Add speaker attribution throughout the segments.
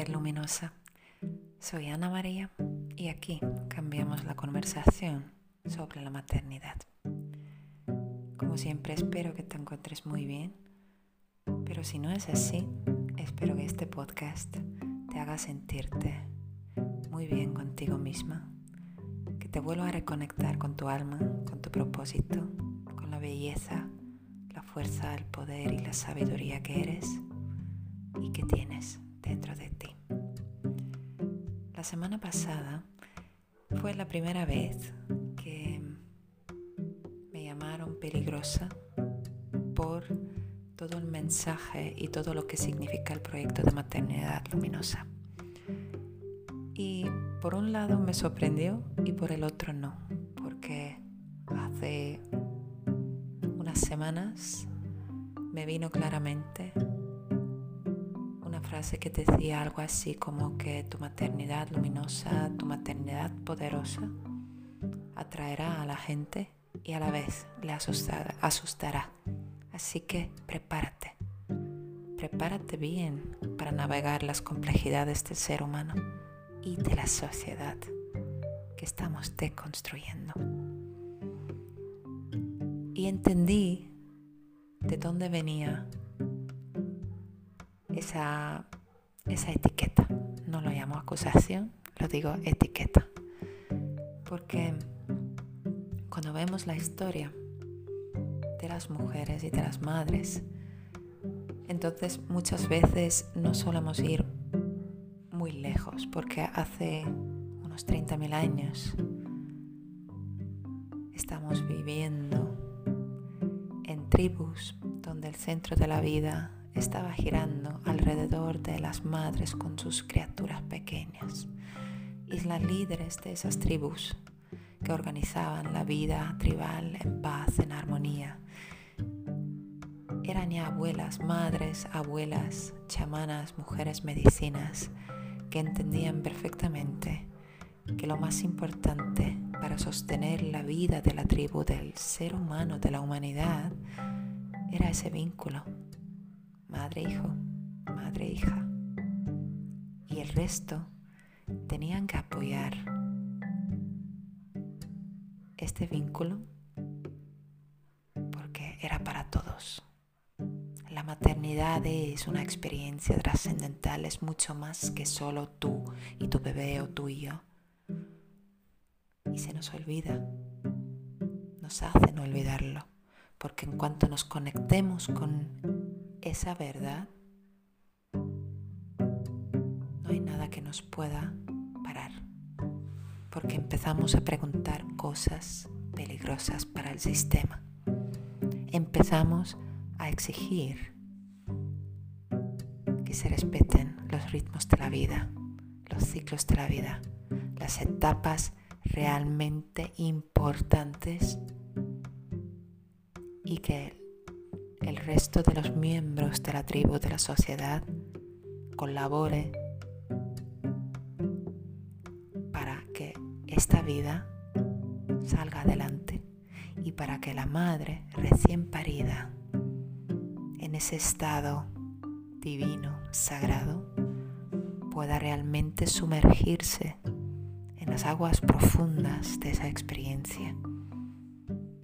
Speaker 1: luminosa. Soy Ana María y aquí cambiamos la conversación sobre la maternidad. Como siempre espero que te encuentres muy bien, pero si no es así, espero que este podcast te haga sentirte muy bien contigo misma, que te vuelva a reconectar con tu alma, con tu propósito, con la belleza, la fuerza, el poder y la sabiduría que eres y que tienes dentro de ti. La semana pasada fue la primera vez que me llamaron peligrosa por todo el mensaje y todo lo que significa el proyecto de maternidad luminosa. Y por un lado me sorprendió y por el otro no, porque hace unas semanas me vino claramente frase que decía algo así como que tu maternidad luminosa, tu maternidad poderosa atraerá a la gente y a la vez le asustará. Así que prepárate. Prepárate bien para navegar las complejidades del ser humano y de la sociedad que estamos deconstruyendo. Y entendí de dónde venía esa, esa etiqueta. No lo llamo acusación, lo digo etiqueta. Porque cuando vemos la historia de las mujeres y de las madres, entonces muchas veces no solemos ir muy lejos, porque hace unos 30.000 años estamos viviendo en tribus donde el centro de la vida estaba girando alrededor de las madres con sus criaturas pequeñas y las líderes de esas tribus que organizaban la vida tribal en paz, en armonía. Eran ya abuelas, madres, abuelas, chamanas, mujeres medicinas que entendían perfectamente que lo más importante para sostener la vida de la tribu, del ser humano, de la humanidad, era ese vínculo madre-hijo, madre-hija. Y el resto tenían que apoyar este vínculo porque era para todos. La maternidad es una experiencia trascendental, es mucho más que solo tú y tu bebé o tú y yo. Y se nos olvida, nos hacen olvidarlo, porque en cuanto nos conectemos con esa verdad, no hay nada que nos pueda parar, porque empezamos a preguntar cosas peligrosas para el sistema. Empezamos a exigir que se respeten los ritmos de la vida, los ciclos de la vida, las etapas realmente importantes y que el resto de los miembros de la tribu, de la sociedad, colabore para que esta vida salga adelante y para que la madre recién parida en ese estado divino, sagrado, pueda realmente sumergirse en las aguas profundas de esa experiencia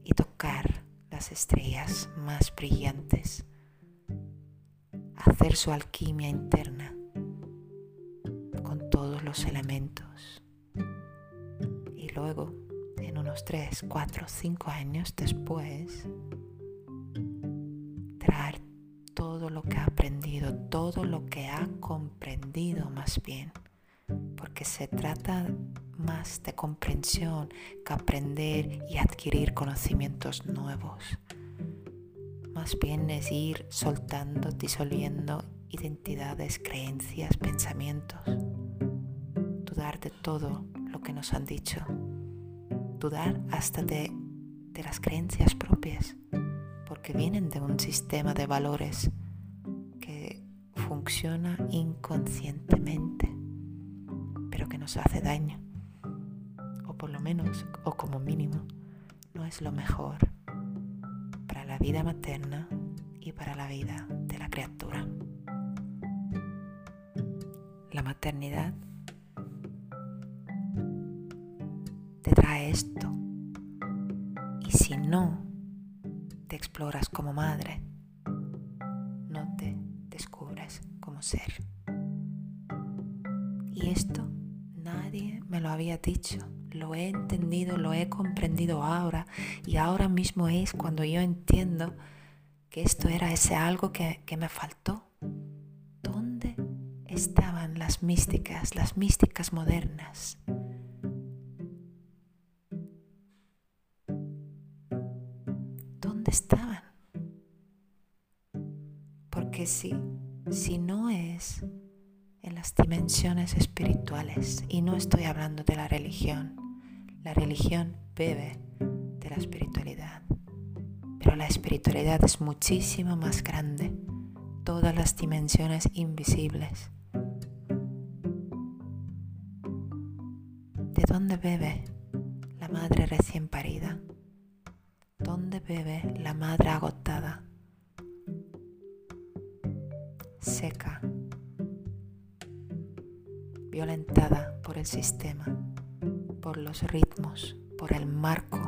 Speaker 1: y tocar estrellas más brillantes, hacer su alquimia interna con todos los elementos. Y luego, en unos 3, 4, 5 años después, traer todo lo que ha aprendido, todo lo que ha comprendido más bien, porque se trata más de comprensión que aprender y adquirir conocimientos nuevos. Más bien es ir soltando, disolviendo identidades, creencias, pensamientos. Dudar de todo lo que nos han dicho. Dudar hasta de, las creencias propias, porque vienen de un sistema de valores que funciona inconscientemente, pero que nos hace daño menos, o como mínimo, no es lo mejor para la vida materna y para la vida de la criatura. la maternidad te trae esto. Y si no te exploras como madre, no te descubres como ser. Y esto nadie me lo había dicho. Lo he entendido, lo he comprendido ahora. Y ahora mismo es cuando yo entiendo que esto era ese algo que, que me faltó. ¿Dónde estaban las místicas, las místicas modernas? ¿Dónde estaban? Porque si, si no es en las dimensiones espirituales, y no estoy hablando de la religión, la religión bebe de la espiritualidad, pero la espiritualidad es muchísimo más grande, todas las dimensiones invisibles. ¿De dónde bebe la madre recién parida? ¿Dónde bebe la madre agotada? Seca, violentada por el sistema, por los ritmos, por el marco,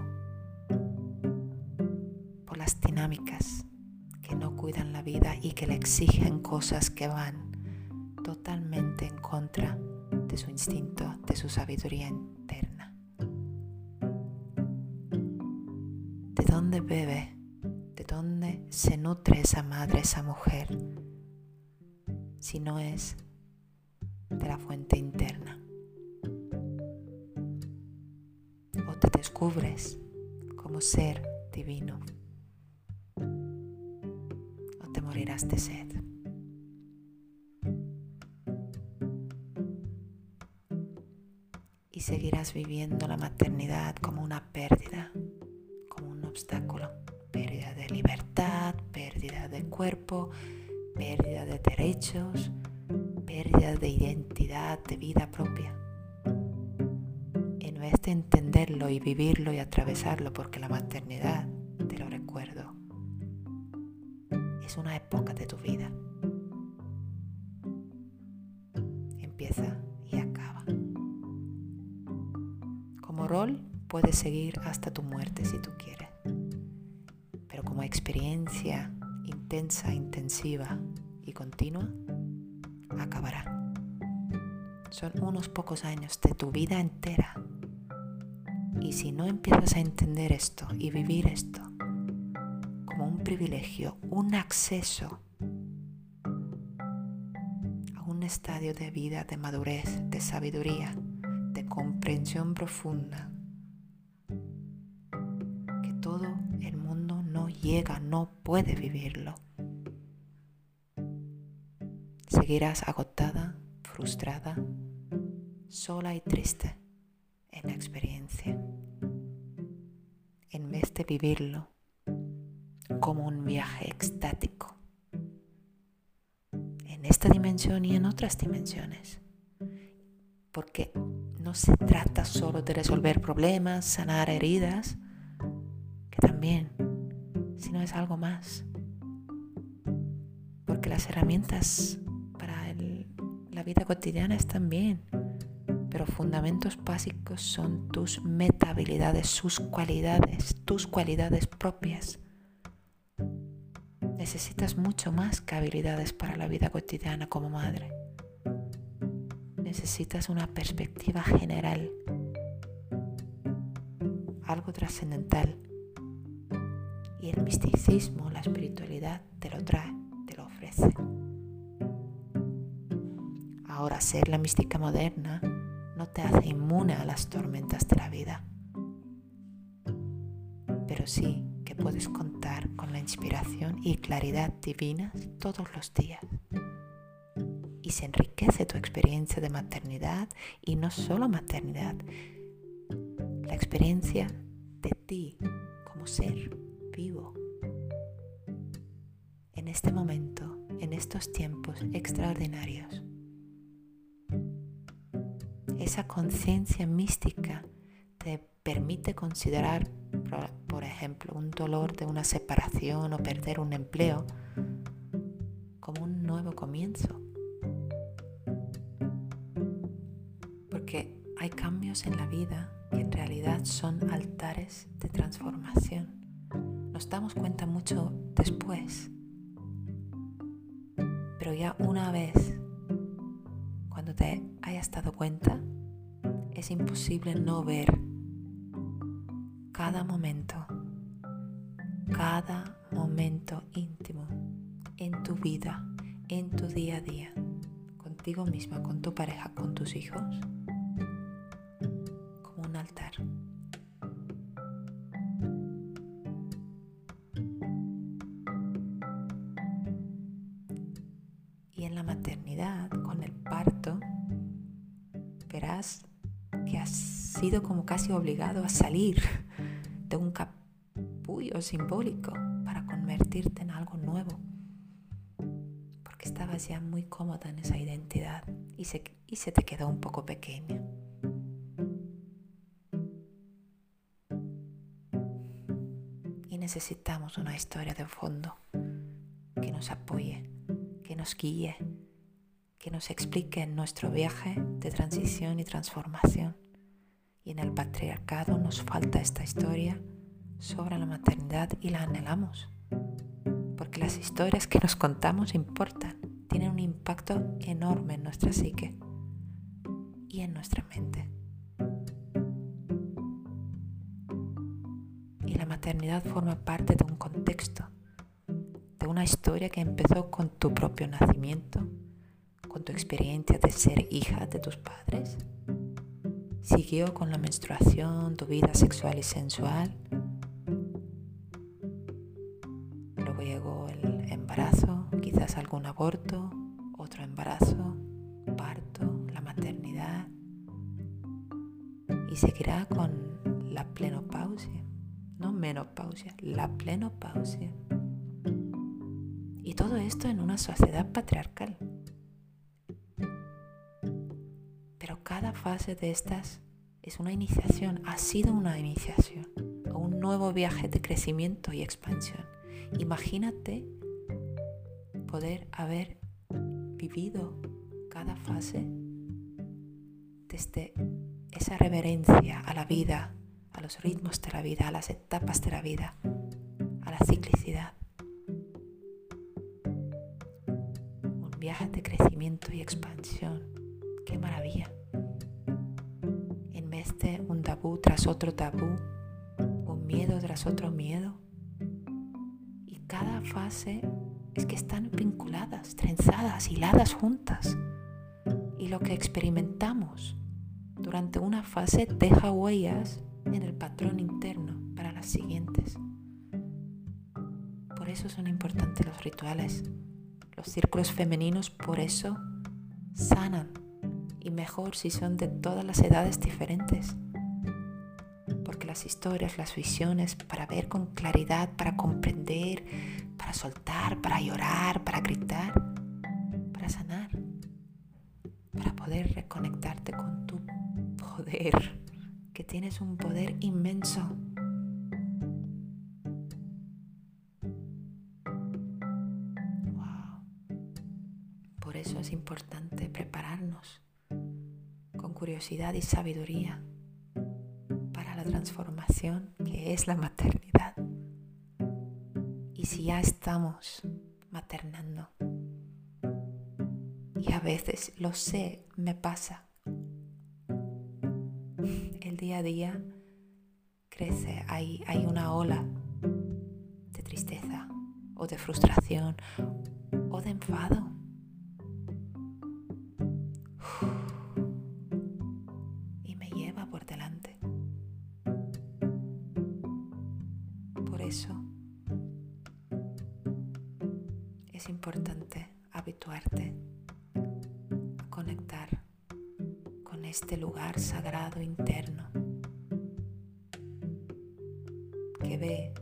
Speaker 1: por las dinámicas que no cuidan la vida y que le exigen cosas que van totalmente en contra de su instinto, de su sabiduría interna. ¿De dónde bebe? ¿De dónde se nutre esa madre, esa mujer? Si no es la fuente interna. O te descubres como ser divino o te morirás de sed. Y seguirás viviendo la maternidad como una pérdida, como un obstáculo, pérdida de libertad, pérdida de cuerpo, pérdida de derechos, de identidad, de vida propia. En vez de entenderlo y vivirlo y atravesarlo, porque la maternidad, te lo recuerdo, es una época de tu vida. Empieza y acaba. Como rol puedes seguir hasta tu muerte si tú quieres, pero como experiencia intensa, intensiva y continua, acabará. Son unos pocos años de tu vida entera. Y si no empiezas a entender esto y vivir esto como un privilegio, un acceso a un estadio de vida, de madurez, de sabiduría, de comprensión profunda, que todo el mundo no llega, no puede vivirlo seguirás agotada, frustrada, sola y triste en la experiencia, en vez de vivirlo como un viaje extático en esta dimensión y en otras dimensiones. Porque no se trata solo de resolver problemas, sanar heridas, que también, sino es algo más. Porque las herramientas la vida cotidiana están bien, pero fundamentos básicos son tus metabilidades, sus cualidades, tus cualidades propias. Necesitas mucho más que habilidades para la vida cotidiana como madre. Necesitas una perspectiva general, algo trascendental. Y el misticismo, la espiritualidad, te lo trae, te lo ofrece. Ahora, ser la mística moderna no te hace inmune a las tormentas de la vida, pero sí que puedes contar con la inspiración y claridad divinas todos los días. Y se enriquece tu experiencia de maternidad y no solo maternidad, la experiencia de ti como ser vivo. En este momento, en estos tiempos extraordinarios, esa conciencia mística te permite considerar, por ejemplo, un dolor de una separación o perder un empleo como un nuevo comienzo. Porque hay cambios en la vida que en realidad son altares de transformación. Nos damos cuenta mucho después. Pero ya una vez, cuando te hayas dado cuenta, es imposible no ver cada momento, cada momento íntimo en tu vida, en tu día a día, contigo misma, con tu pareja, con tus hijos, que has sido como casi obligado a salir de un capullo simbólico para convertirte en algo nuevo. Porque estabas ya muy cómoda en esa identidad y se, y se te quedó un poco pequeña. Y necesitamos una historia de fondo que nos apoye, que nos guíe, que nos explique nuestro viaje de transición y transformación. Y en el patriarcado nos falta esta historia sobre la maternidad y la anhelamos. Porque las historias que nos contamos importan, tienen un impacto enorme en nuestra psique y en nuestra mente. Y la maternidad forma parte de un contexto, de una historia que empezó con tu propio nacimiento con tu experiencia de ser hija de tus padres? ¿Siguió con la menstruación, tu vida sexual y sensual? Luego llegó el embarazo, quizás algún aborto, otro embarazo, parto, la maternidad. Y seguirá con la plenopausia, no menopausia, la plenopausia. Y todo esto en una sociedad patriarcal. Cada fase de estas es una iniciación, ha sido una iniciación o un nuevo viaje de crecimiento y expansión. Imagínate poder haber vivido cada fase desde esa reverencia a la vida, a los ritmos de la vida, a las etapas de la vida, a la ciclicidad. Un viaje de crecimiento y expansión. ¡Qué maravilla! Un tabú tras otro tabú, un miedo tras otro miedo. Y cada fase es que están vinculadas, trenzadas, hiladas juntas. Y lo que experimentamos durante una fase deja huellas en el patrón interno para las siguientes. Por eso son importantes los rituales. Los círculos femeninos por eso sanan y mejor si son de todas las edades diferentes. Porque las historias, las visiones, para ver con claridad, para comprender, para soltar, para llorar, para gritar, para sanar, para poder reconectarte con tu poder, que tienes un poder inmenso. Por eso es importante prepararnos curiosidad y sabiduría para la transformación que es la maternidad. Y si ya estamos maternando, y a veces lo sé, me pasa, el día a día crece, hay, hay una ola de tristeza o de frustración o de enfado este lugar sagrado interno que ve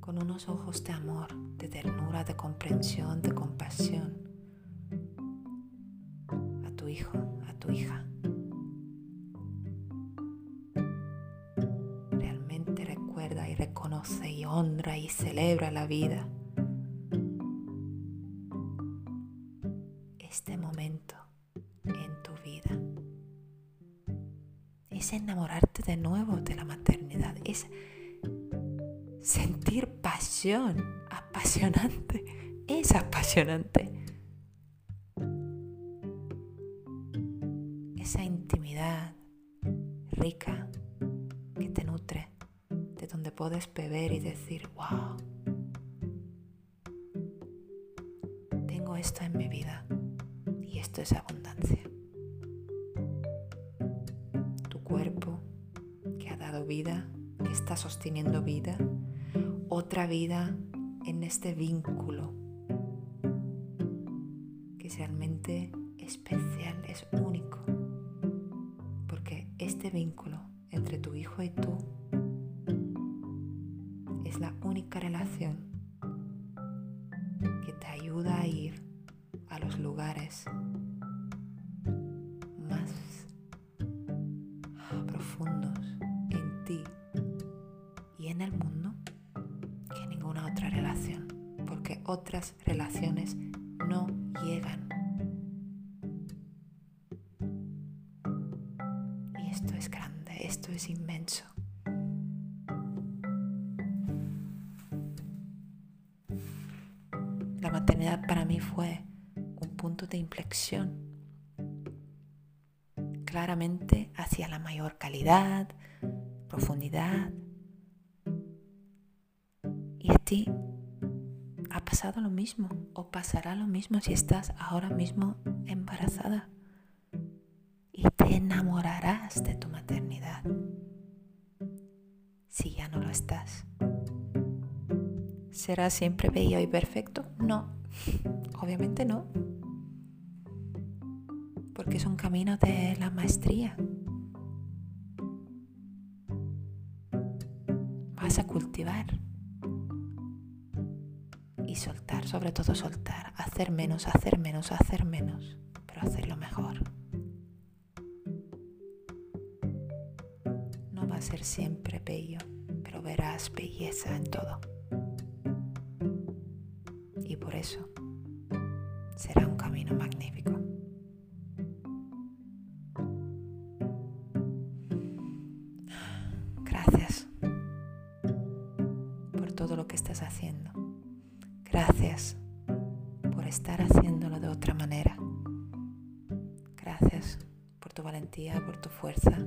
Speaker 1: con unos ojos de amor, de ternura, de comprensión, de compasión a tu hijo, a tu hija. y honra y celebra la vida. Este momento en tu vida. Apasionante, es apasionante. Esa intimidad rica que te nutre, de donde puedes beber y decir, wow, tengo esto en mi vida y esto es abundancia. Tu cuerpo que ha dado vida, que está sosteniendo vida, otra vida en este vínculo que es realmente especial, es único, porque este vínculo entre tu hijo y tú es la única relación que te ayuda a ir a los lugares otras relaciones no llegan. Y esto es grande, esto es inmenso. La maternidad para mí fue un punto de inflexión, claramente hacia la mayor calidad, profundidad, y a ti ha pasado lo mismo o pasará lo mismo si estás ahora mismo embarazada. Y te enamorarás de tu maternidad si ya no lo estás. ¿Será siempre bello y perfecto? No, obviamente no. Porque es un camino de la maestría. Vas a cultivar sobre todo soltar, hacer menos, hacer menos, hacer menos, pero hacerlo mejor. No va a ser siempre bello, pero verás belleza en todo. Y por eso será un camino magnífico. Gracias por todo lo que estás haciendo. Gracias por estar haciéndolo de otra manera. Gracias por tu valentía, por tu fuerza.